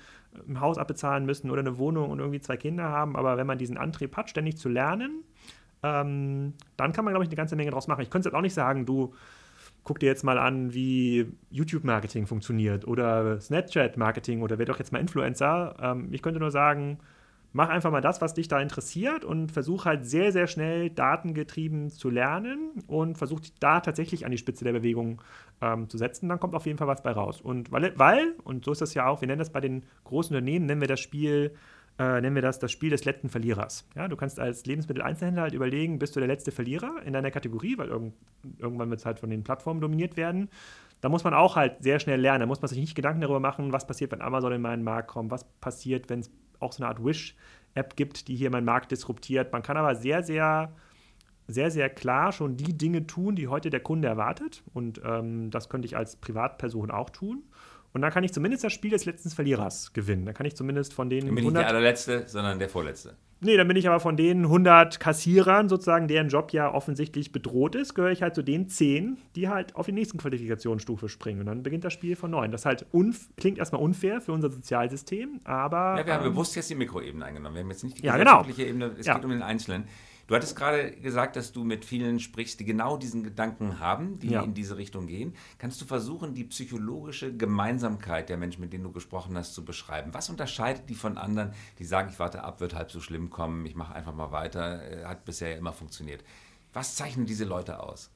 ein Haus abbezahlen müssen oder eine Wohnung und irgendwie zwei Kinder haben. Aber wenn man diesen Antrieb hat, ständig zu lernen, ähm, dann kann man, glaube ich, eine ganze Menge draus machen. Ich könnte jetzt auch nicht sagen, du guck dir jetzt mal an, wie YouTube-Marketing funktioniert oder Snapchat-Marketing oder wer doch jetzt mal Influencer. Ähm, ich könnte nur sagen, mach einfach mal das, was dich da interessiert und versuch halt sehr, sehr schnell datengetrieben zu lernen und versuch dich da tatsächlich an die Spitze der Bewegung ähm, zu setzen. Dann kommt auf jeden Fall was bei raus. Und weil, weil, und so ist das ja auch, wir nennen das bei den großen Unternehmen, nennen wir das Spiel, äh, nennen wir das das Spiel des letzten Verlierers. Ja, du kannst als Lebensmitteleinzelhändler halt überlegen, bist du der letzte Verlierer in deiner Kategorie, weil irgend, irgendwann wird es halt von den Plattformen dominiert werden. Da muss man auch halt sehr schnell lernen. Da muss man sich nicht Gedanken darüber machen, was passiert, wenn Amazon in meinen Markt kommt, was passiert, wenn es auch so eine Art Wish-App gibt, die hier meinen Markt disruptiert. Man kann aber sehr, sehr, sehr, sehr klar schon die Dinge tun, die heute der Kunde erwartet. Und ähm, das könnte ich als Privatperson auch tun. Und dann kann ich zumindest das Spiel des letzten Verlierers gewinnen. Dann kann ich zumindest von den. Dann bin 100 nicht der allerletzte, sondern der vorletzte. Nee, dann bin ich aber von den 100 Kassierern sozusagen, deren Job ja offensichtlich bedroht ist, gehöre ich halt zu den 10, die halt auf die nächsten Qualifikationsstufe springen. Und dann beginnt das Spiel von neuem. Das halt klingt erstmal unfair für unser Sozialsystem, aber. Ja, wir haben ähm, bewusst jetzt die Mikroebene eingenommen. Wir haben jetzt nicht die ja, genau. Ebene. Es ja. geht um den Einzelnen. Du hattest gerade gesagt, dass du mit vielen sprichst, die genau diesen Gedanken haben, die ja. in diese Richtung gehen. Kannst du versuchen, die psychologische Gemeinsamkeit der Menschen, mit denen du gesprochen hast, zu beschreiben? Was unterscheidet die von anderen, die sagen, ich warte ab, wird halb so schlimm kommen, ich mache einfach mal weiter, äh, hat bisher ja immer funktioniert. Was zeichnen diese Leute aus?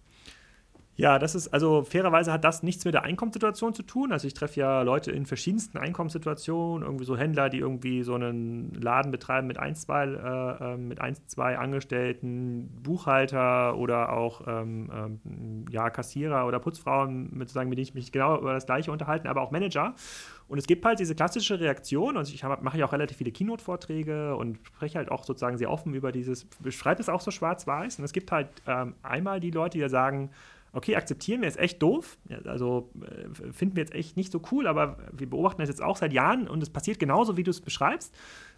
Ja, das ist, also fairerweise hat das nichts mit der Einkommenssituation zu tun. Also ich treffe ja Leute in verschiedensten Einkommenssituationen, irgendwie so Händler, die irgendwie so einen Laden betreiben mit ein, zwei, äh, ähm, mit ein, zwei Angestellten, Buchhalter oder auch ähm, ähm, ja, Kassierer oder Putzfrauen, mit, sozusagen, mit denen ich mich genau über das Gleiche unterhalten, aber auch Manager. Und es gibt halt diese klassische Reaktion, also ich mache ja auch relativ viele Keynote-Vorträge und spreche halt auch sozusagen sehr offen über dieses, beschreibe es auch so schwarz-weiß. Und es gibt halt ähm, einmal die Leute, die sagen, okay, akzeptieren wir, ist echt doof. Also äh, finden wir jetzt echt nicht so cool, aber wir beobachten das jetzt auch seit Jahren und es passiert genauso, wie du es beschreibst.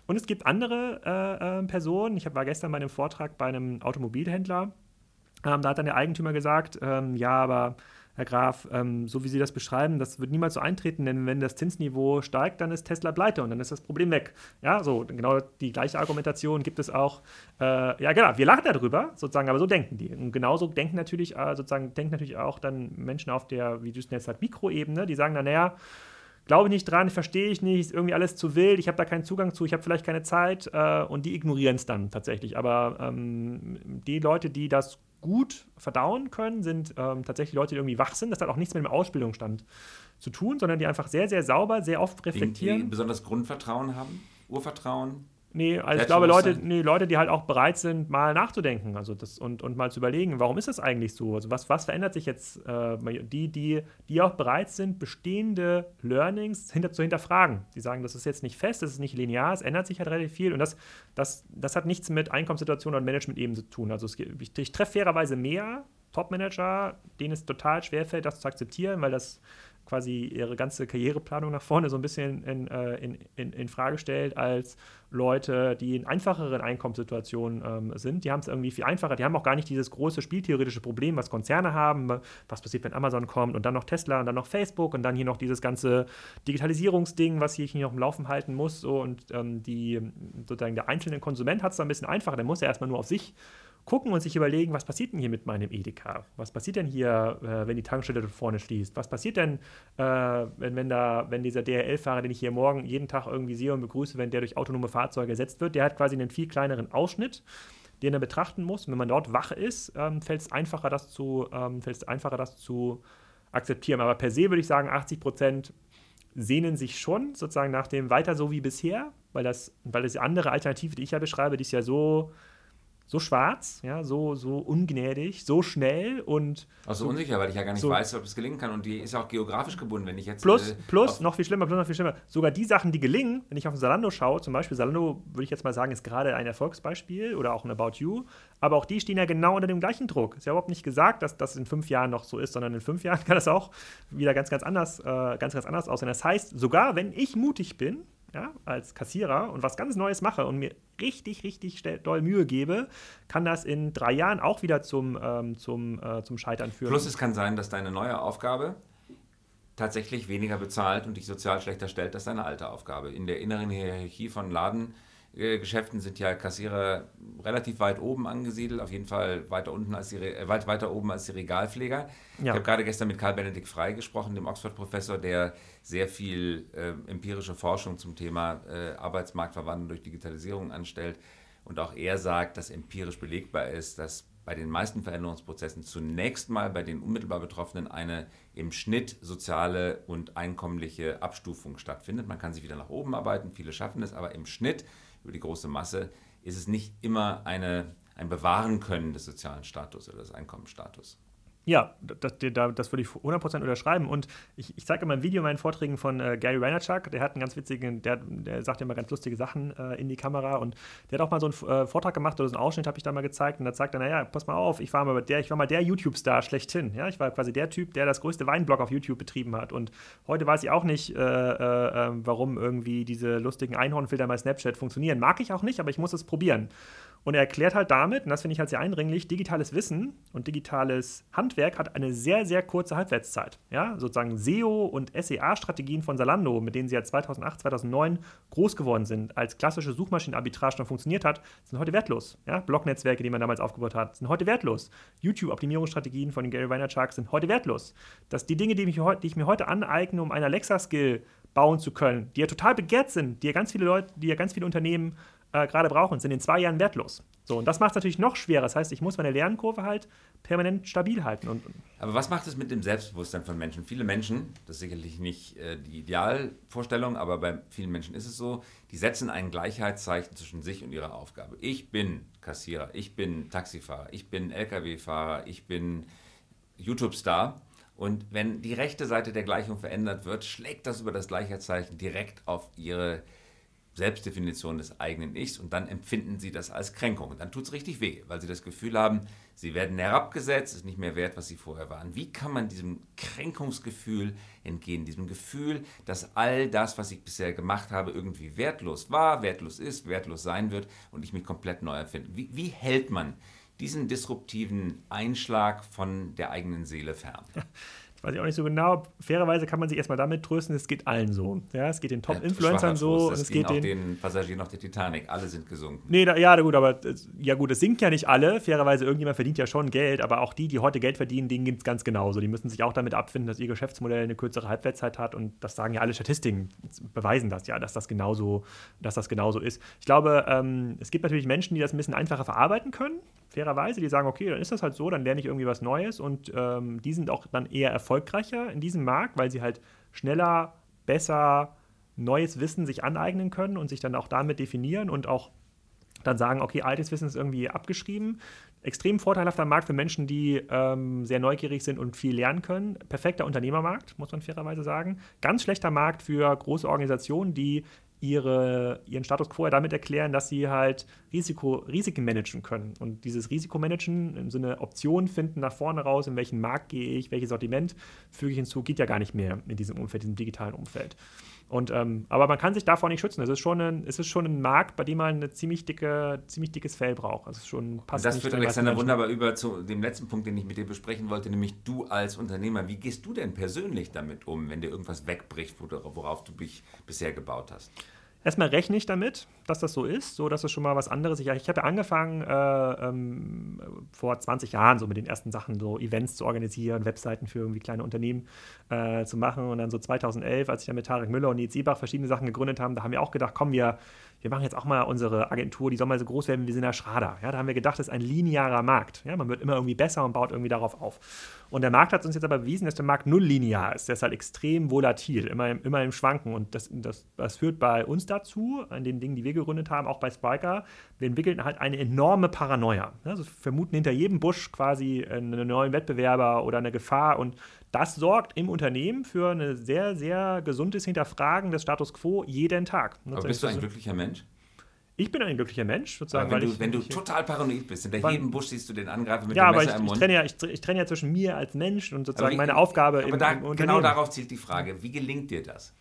Und es gibt andere äh, äh, Personen. Ich war gestern bei einem Vortrag bei einem Automobilhändler. Ähm, da hat dann der Eigentümer gesagt, ähm, ja, aber Herr Graf, ähm, so wie Sie das beschreiben, das wird niemals so eintreten, denn wenn das Zinsniveau steigt, dann ist Tesla pleite und dann ist das Problem weg. Ja, so genau die gleiche Argumentation gibt es auch. Äh, ja, genau, wir lachen darüber, sozusagen, aber so denken die. Und genauso denken natürlich, äh, sozusagen, denken natürlich auch dann Menschen auf der, wie du es jetzt halt, Mikroebene, die sagen dann, naja, glaube nicht dran, verstehe ich nicht, ist irgendwie alles zu wild, ich habe da keinen Zugang zu, ich habe vielleicht keine Zeit äh, und die ignorieren es dann tatsächlich. Aber ähm, die Leute, die das gut verdauen können, sind ähm, tatsächlich Leute, die irgendwie wach sind. Das hat auch nichts mit dem Ausbildungsstand zu tun, sondern die einfach sehr, sehr sauber, sehr oft reflektieren. Die, die besonders Grundvertrauen haben, Urvertrauen. Nee, also ich glaube, Leute, nee, Leute, die halt auch bereit sind, mal nachzudenken also das, und, und mal zu überlegen, warum ist das eigentlich so? Also was, was verändert sich jetzt? Äh, die, die, die auch bereit sind, bestehende Learnings hinter, zu hinterfragen. Die sagen, das ist jetzt nicht fest, das ist nicht linear, es ändert sich halt relativ viel und das, das, das hat nichts mit Einkommenssituation und Management eben zu tun. Also es, ich, ich treffe fairerweise mehr Top-Manager, denen es total schwerfällt, das zu akzeptieren, weil das quasi ihre ganze Karriereplanung nach vorne so ein bisschen in, äh, in, in, in Frage stellt, als Leute, die in einfacheren Einkommenssituationen ähm, sind. Die haben es irgendwie viel einfacher. Die haben auch gar nicht dieses große spieltheoretische Problem, was Konzerne haben. Was passiert, wenn Amazon kommt und dann noch Tesla und dann noch Facebook und dann hier noch dieses ganze Digitalisierungsding, was ich hier noch im Laufen halten muss. So, und ähm, die, sozusagen der einzelne Konsument hat es da ein bisschen einfacher. Der muss ja erstmal nur auf sich gucken und sich überlegen, was passiert denn hier mit meinem Edeka? Was passiert denn hier, äh, wenn die Tankstelle dort vorne schließt? Was passiert denn, äh, wenn, wenn, da, wenn dieser DHL-Fahrer, den ich hier morgen jeden Tag irgendwie sehe und begrüße, wenn der durch autonome Fahrzeuge ersetzt wird, der hat quasi einen viel kleineren Ausschnitt den er betrachten muss. Und wenn man dort wach ist, ähm, fällt es einfacher, das zu, ähm, einfacher, das zu akzeptieren. Aber per se würde ich sagen, 80 Prozent sehnen sich schon sozusagen nach dem weiter so wie bisher, weil das, weil das andere Alternative, die ich ja beschreibe, die ist ja so so schwarz, ja, so, so ungnädig, so schnell und. Auch so, unsicher, weil ich ja gar nicht so weiß, ob es gelingen kann. Und die ist auch geografisch gebunden, wenn ich jetzt. Plus, äh, plus noch viel schlimmer, plus noch viel schlimmer. Sogar die Sachen, die gelingen, wenn ich auf Salando schaue, zum Beispiel Salando, würde ich jetzt mal sagen, ist gerade ein Erfolgsbeispiel oder auch ein About You. Aber auch die stehen ja genau unter dem gleichen Druck. Ist ja überhaupt nicht gesagt, dass das in fünf Jahren noch so ist, sondern in fünf Jahren kann das auch wieder ganz, ganz anders, äh, ganz, ganz anders aussehen. Das heißt, sogar wenn ich mutig bin, ja, als Kassierer und was ganz Neues mache und mir richtig, richtig doll Mühe gebe, kann das in drei Jahren auch wieder zum, ähm, zum, äh, zum Scheitern führen. Plus es kann sein, dass deine neue Aufgabe tatsächlich weniger bezahlt und dich sozial schlechter stellt als deine alte Aufgabe. In der inneren Hierarchie von Laden äh, Geschäften sind ja Kassierer relativ weit oben angesiedelt, auf jeden Fall weiter unten als die, äh, weit weiter oben als die Regalpfleger. Ja. Ich habe gerade gestern mit Karl Benedikt Frey gesprochen, dem Oxford-Professor, der sehr viel äh, empirische Forschung zum Thema äh, Arbeitsmarktverwandlung durch Digitalisierung anstellt. Und auch er sagt, dass empirisch belegbar ist, dass bei den meisten Veränderungsprozessen zunächst mal bei den unmittelbar Betroffenen eine im Schnitt soziale und einkommliche Abstufung stattfindet. Man kann sich wieder nach oben arbeiten, viele schaffen es, aber im Schnitt über die große Masse, ist es nicht immer eine, ein Bewahren können des sozialen Status oder des Einkommensstatus. Ja, das, das, würde ich 100% unterschreiben. Und ich, ich zeige immer ein Video in meinen Vorträgen von äh, Gary Vaynerchuk. Der hat einen ganz witzigen, der, der sagt immer ganz lustige Sachen äh, in die Kamera. Und der hat auch mal so einen äh, Vortrag gemacht oder so einen Ausschnitt habe ich da mal gezeigt. Und da sagt er, naja, pass mal auf, ich war mal der, ich war mal der YouTube-Star schlechthin. Ja, ich war quasi der Typ, der das größte Weinblog auf YouTube betrieben hat. Und heute weiß ich auch nicht, äh, äh, ähm, warum irgendwie diese lustigen Einhornfilter bei Snapchat funktionieren. Mag ich auch nicht, aber ich muss es probieren. Und er erklärt halt damit, und das finde ich halt sehr eindringlich, digitales Wissen und digitales Handwerk hat eine sehr, sehr kurze Halbwertszeit. Ja, sozusagen SEO und SEA-Strategien von Salando, mit denen sie ja 2008, 2009 groß geworden sind, als klassische Suchmaschinenarbitrage noch funktioniert hat, sind heute wertlos. Ja, Blognetzwerke, die man damals aufgebaut hat, sind heute wertlos. YouTube-Optimierungsstrategien von Gary Vaynerchuk sind heute wertlos. Dass die Dinge, die, mich, die ich mir heute aneigne, um einen Alexa-Skill bauen zu können, die ja total begehrt sind, die ja ganz viele Leute, die ja ganz viele Unternehmen äh, gerade brauchen, sind in zwei Jahren wertlos. So, und das macht es natürlich noch schwerer. Das heißt, ich muss meine Lernkurve halt permanent stabil halten. Und, aber was macht es mit dem Selbstbewusstsein von Menschen? Viele Menschen, das ist sicherlich nicht äh, die Idealvorstellung, aber bei vielen Menschen ist es so, die setzen ein Gleichheitszeichen zwischen sich und ihrer Aufgabe. Ich bin Kassierer, ich bin Taxifahrer, ich bin Lkw-Fahrer, ich bin YouTube-Star. Und wenn die rechte Seite der Gleichung verändert wird, schlägt das über das Gleichheitszeichen direkt auf ihre Selbstdefinition des eigenen Ichs und dann empfinden sie das als Kränkung. Und dann tut es richtig weh, weil sie das Gefühl haben, sie werden herabgesetzt, ist nicht mehr wert, was sie vorher waren. Wie kann man diesem Kränkungsgefühl entgehen, diesem Gefühl, dass all das, was ich bisher gemacht habe, irgendwie wertlos war, wertlos ist, wertlos sein wird und ich mich komplett neu erfinde? Wie, wie hält man diesen disruptiven Einschlag von der eigenen Seele fern? weiß ich auch nicht so genau. Fairerweise kann man sich erstmal damit trösten, es geht allen so. Ja, es geht den Top-Influencern so. Es geht auch den, den Passagieren auf der Titanic. Alle sind gesunken. Nee, da, ja, gut, aber ja gut, es sinkt ja nicht alle. Fairerweise, irgendjemand verdient ja schon Geld, aber auch die, die heute Geld verdienen, denen geht es ganz genauso. Die müssen sich auch damit abfinden, dass ihr Geschäftsmodell eine kürzere Halbwertszeit hat und das sagen ja alle Statistiken, beweisen das ja, dass das genauso, dass das genauso ist. Ich glaube, ähm, es gibt natürlich Menschen, die das ein bisschen einfacher verarbeiten können fairerweise, die sagen, okay, dann ist das halt so, dann lerne ich irgendwie was Neues und ähm, die sind auch dann eher erfolgreicher in diesem Markt, weil sie halt schneller, besser neues Wissen sich aneignen können und sich dann auch damit definieren und auch dann sagen, okay, altes Wissen ist irgendwie abgeschrieben. Extrem vorteilhafter Markt für Menschen, die ähm, sehr neugierig sind und viel lernen können. Perfekter Unternehmermarkt, muss man fairerweise sagen. Ganz schlechter Markt für große Organisationen, die ihre, ihren Status quo damit erklären, dass sie halt Risiko, Risiken managen können. Und dieses Risikomanagen im Sinne Optionen finden nach vorne raus, in welchen Markt gehe ich, welches Sortiment füge ich hinzu, geht ja gar nicht mehr in diesem Umfeld, diesem digitalen Umfeld. Und, ähm, aber man kann sich davor nicht schützen. Es ist schon ein, es ist schon ein Markt, bei dem man ein ziemlich, dicke, ziemlich dickes Fell braucht. Also schon passt das führt Alexander wunderbar über zu dem letzten Punkt, den ich mit dir besprechen wollte, nämlich du als Unternehmer. Wie gehst du denn persönlich damit um, wenn dir irgendwas wegbricht, worauf du dich bisher gebaut hast? Erstmal rechne ich damit, dass das so ist, so dass es schon mal was anderes ist. Ich habe ja angefangen äh, ähm, vor 20 Jahren so mit den ersten Sachen, so Events zu organisieren, Webseiten für irgendwie kleine Unternehmen äh, zu machen. Und dann so 2011, als ich dann mit Tarek Müller und Nils Siebach verschiedene Sachen gegründet haben, da haben wir auch gedacht, komm, wir, wir machen jetzt auch mal unsere Agentur, die soll mal so groß werden wie Sina Schrader. Ja, da haben wir gedacht, das ist ein linearer Markt. Ja, man wird immer irgendwie besser und baut irgendwie darauf auf. Und der Markt hat uns jetzt aber bewiesen, dass der Markt null linear ist. Der ist halt extrem volatil, immer, im, immer im Schwanken. Und das, das, das führt bei uns dazu, an den Dingen, die wir gegründet haben, auch bei Spiker, wir entwickeln halt eine enorme Paranoia. Also vermuten hinter jedem Busch quasi einen neuen Wettbewerber oder eine Gefahr. Und das sorgt im Unternehmen für ein sehr, sehr gesundes Hinterfragen des Status quo jeden Tag. Aber bist du ein glücklicher Mensch? Ich bin ein glücklicher Mensch, sozusagen. Aber wenn, du, ich, wenn du total paranoid bist, hinter jedem Busch siehst du den Angreifer mit ja, dem Messer ich, im Mund. Ja, aber ich, ich trenne ja zwischen mir als Mensch und sozusagen ich, meine Aufgabe aber im, da, im Genau darauf zielt die Frage, wie gelingt dir das?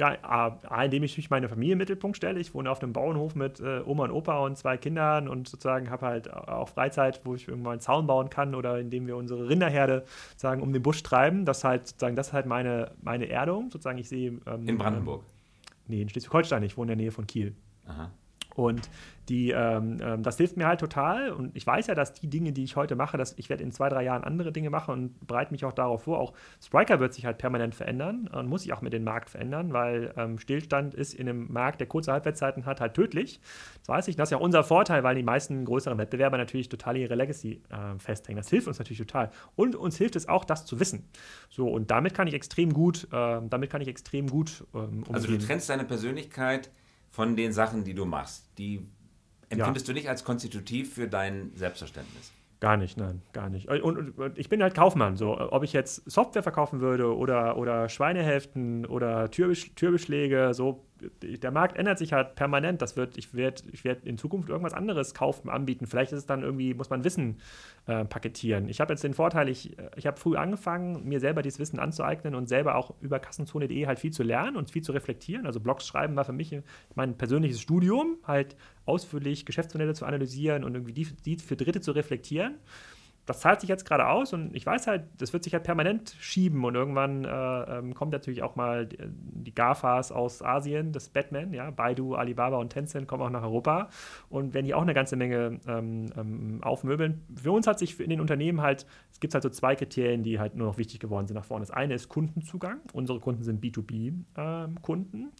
Ja, A, indem ich meine Familie im Mittelpunkt stelle. Ich wohne auf einem Bauernhof mit äh, Oma und Opa und zwei Kindern und sozusagen habe halt auch Freizeit, wo ich irgendwann einen Zaun bauen kann oder indem wir unsere Rinderherde sozusagen um den Busch treiben. Das halt sozusagen, das ist halt meine, meine Erdung. Sozusagen, ich sehe. Ähm, in Brandenburg? Ähm, nee, in Schleswig-Holstein. Ich wohne in der Nähe von Kiel. Aha. Und die, ähm, ähm, das hilft mir halt total. Und ich weiß ja, dass die Dinge, die ich heute mache, dass ich werde in zwei, drei Jahren andere Dinge machen und bereite mich auch darauf vor. Auch Spriker wird sich halt permanent verändern und muss sich auch mit dem Markt verändern, weil ähm, Stillstand ist in einem Markt, der kurze Halbwertszeiten hat, halt tödlich. Das weiß ich. Das ist ja unser Vorteil, weil die meisten größeren Wettbewerber natürlich total ihre Legacy äh, festhängen. Das hilft uns natürlich total. Und uns hilft es auch, das zu wissen. So, und damit kann ich extrem gut, äh, damit kann ich extrem gut ähm, umgehen. Also du trennst deine Persönlichkeit von den Sachen, die du machst. Die empfindest ja. du nicht als konstitutiv für dein Selbstverständnis. Gar nicht, nein, gar nicht. Und, und, ich bin halt Kaufmann. So, ob ich jetzt Software verkaufen würde oder, oder Schweinehälften oder Türbesch Türbeschläge, so der Markt ändert sich halt permanent. Das wird, ich werde ich werd in Zukunft irgendwas anderes kaufen, anbieten. Vielleicht ist es dann irgendwie, muss man Wissen äh, paketieren. Ich habe jetzt den Vorteil, ich, ich habe früh angefangen, mir selber dieses Wissen anzueignen und selber auch über kassenzone.de halt viel zu lernen und viel zu reflektieren. Also Blogs schreiben war für mich mein persönliches Studium, halt ausführlich Geschäftsmodelle zu analysieren und irgendwie die, die für Dritte zu reflektieren das zahlt sich jetzt gerade aus und ich weiß halt, das wird sich halt permanent schieben und irgendwann äh, ähm, kommt natürlich auch mal die, die, GAFAs aus Asien, das Batman, ja, Baidu, Alibaba und Tencent kommen auch nach Europa und werden hier auch eine ganze Menge ähm, ähm, aufmöbeln. Für uns hat sich in den Unternehmen halt, es gibt halt so zwei Kriterien, die halt nur noch wichtig geworden sind nach vorne. Das eine ist Kundenzugang. Unsere Kunden sind B2B-Kunden, ähm,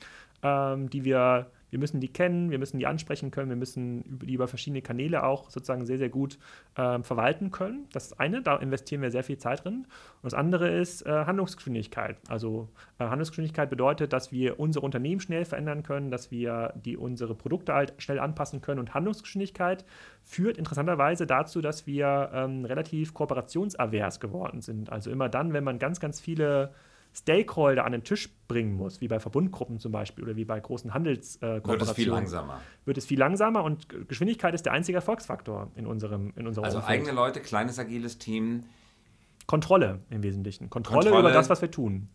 ähm, die wir wir müssen die kennen, wir müssen die ansprechen können, wir müssen die über verschiedene Kanäle auch sozusagen sehr, sehr gut äh, verwalten können. Das ist eine, da investieren wir sehr viel Zeit drin. Und das andere ist äh, Handlungsgeschwindigkeit. Also äh, Handlungsgeschwindigkeit bedeutet, dass wir unsere Unternehmen schnell verändern können, dass wir die, unsere Produkte halt schnell anpassen können. Und Handlungsgeschwindigkeit führt interessanterweise dazu, dass wir ähm, relativ kooperationsavers geworden sind. Also immer dann, wenn man ganz, ganz viele Stakeholder an den Tisch bringen muss, wie bei Verbundgruppen zum Beispiel oder wie bei großen Handelskooperationen, wird es viel langsamer. Wird es viel langsamer und Geschwindigkeit ist der einzige Erfolgsfaktor in unserem in unserer Also Umfeld. eigene Leute, kleines agiles Team. Kontrolle im Wesentlichen. Kontrolle, Kontrolle. über das, was wir tun.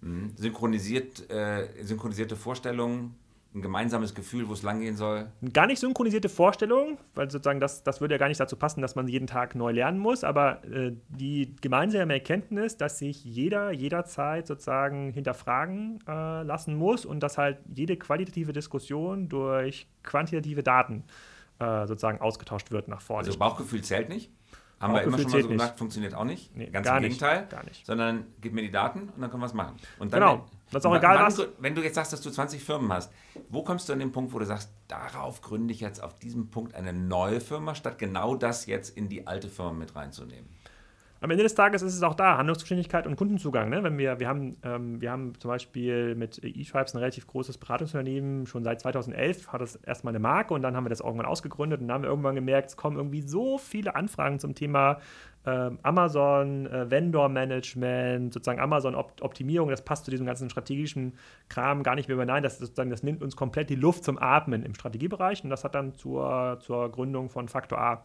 Mhm. Synchronisiert, äh, synchronisierte Vorstellungen, ein gemeinsames Gefühl, wo es langgehen soll. Gar nicht synchronisierte Vorstellungen, weil sozusagen das, das würde ja gar nicht dazu passen, dass man jeden Tag neu lernen muss, aber äh, die gemeinsame Erkenntnis, dass sich jeder jederzeit sozusagen hinterfragen äh, lassen muss und dass halt jede qualitative Diskussion durch quantitative Daten äh, sozusagen ausgetauscht wird nach vorne. Also Bauchgefühl zählt nicht. Haben wir immer schon mal so nicht. gesagt, funktioniert auch nicht. Nee, Ganz im nicht, Gegenteil. gar nicht. Sondern gib mir die Daten und dann können wir es machen. Und dann, Genau. Das ist auch egal, was- Wenn du jetzt sagst, dass du 20 Firmen hast, wo kommst du an den Punkt, wo du sagst, darauf gründe ich jetzt auf diesem Punkt eine neue Firma, statt genau das jetzt in die alte Firma mit reinzunehmen? Am Ende des Tages ist es auch da, Handlungsgeschwindigkeit und Kundenzugang. Ne? Wenn wir, wir, haben, ähm, wir haben zum Beispiel mit eTribes ein relativ großes Beratungsunternehmen, schon seit 2011 hat das erstmal eine Marke und dann haben wir das irgendwann ausgegründet und dann haben wir irgendwann gemerkt, es kommen irgendwie so viele Anfragen zum Thema Amazon, äh, Vendor-Management, sozusagen Amazon-Optimierung, das passt zu diesem ganzen strategischen Kram gar nicht mehr hinein. Das, sozusagen, das nimmt uns komplett die Luft zum Atmen im Strategiebereich und das hat dann zur, zur Gründung von Faktor A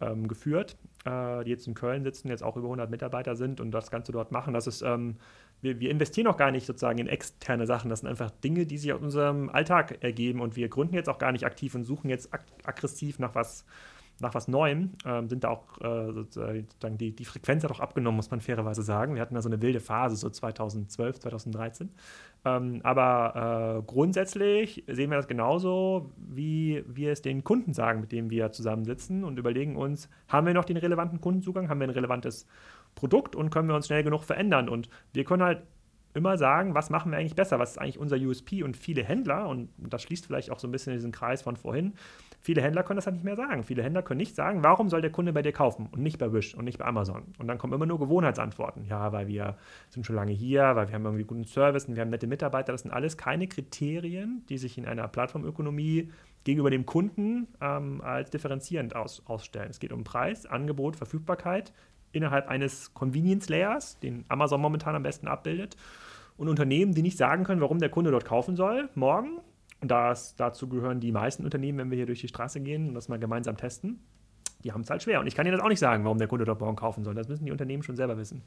ähm, geführt, äh, die jetzt in Köln sitzen, jetzt auch über 100 Mitarbeiter sind und das Ganze dort machen. Das ist, ähm, wir, wir investieren auch gar nicht sozusagen in externe Sachen. Das sind einfach Dinge, die sich aus unserem Alltag ergeben und wir gründen jetzt auch gar nicht aktiv und suchen jetzt ag aggressiv nach was nach was Neuem, ähm, sind da auch äh, sozusagen die, die Frequenz hat auch abgenommen, muss man fairerweise sagen. Wir hatten da so eine wilde Phase, so 2012, 2013. Ähm, aber äh, grundsätzlich sehen wir das genauso, wie wir es den Kunden sagen, mit denen wir zusammensitzen und überlegen uns, haben wir noch den relevanten Kundenzugang, haben wir ein relevantes Produkt und können wir uns schnell genug verändern. Und wir können halt immer sagen, was machen wir eigentlich besser, was ist eigentlich unser USP und viele Händler, und das schließt vielleicht auch so ein bisschen diesen Kreis von vorhin, viele Händler können das halt nicht mehr sagen. Viele Händler können nicht sagen, warum soll der Kunde bei dir kaufen und nicht bei Wish und nicht bei Amazon. Und dann kommen immer nur Gewohnheitsantworten. Ja, weil wir sind schon lange hier, weil wir haben irgendwie guten Service und wir haben nette Mitarbeiter. Das sind alles keine Kriterien, die sich in einer Plattformökonomie gegenüber dem Kunden ähm, als differenzierend aus, ausstellen. Es geht um Preis, Angebot, Verfügbarkeit innerhalb eines Convenience Layers, den Amazon momentan am besten abbildet. Und Unternehmen, die nicht sagen können, warum der Kunde dort kaufen soll, morgen, das, dazu gehören die meisten Unternehmen, wenn wir hier durch die Straße gehen und das mal gemeinsam testen, die haben es halt schwer. Und ich kann Ihnen das auch nicht sagen, warum der Kunde dort morgen kaufen soll. Das müssen die Unternehmen schon selber wissen.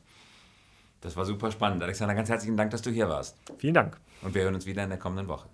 Das war super spannend. Alexander, ganz herzlichen Dank, dass du hier warst. Vielen Dank. Und wir hören uns wieder in der kommenden Woche.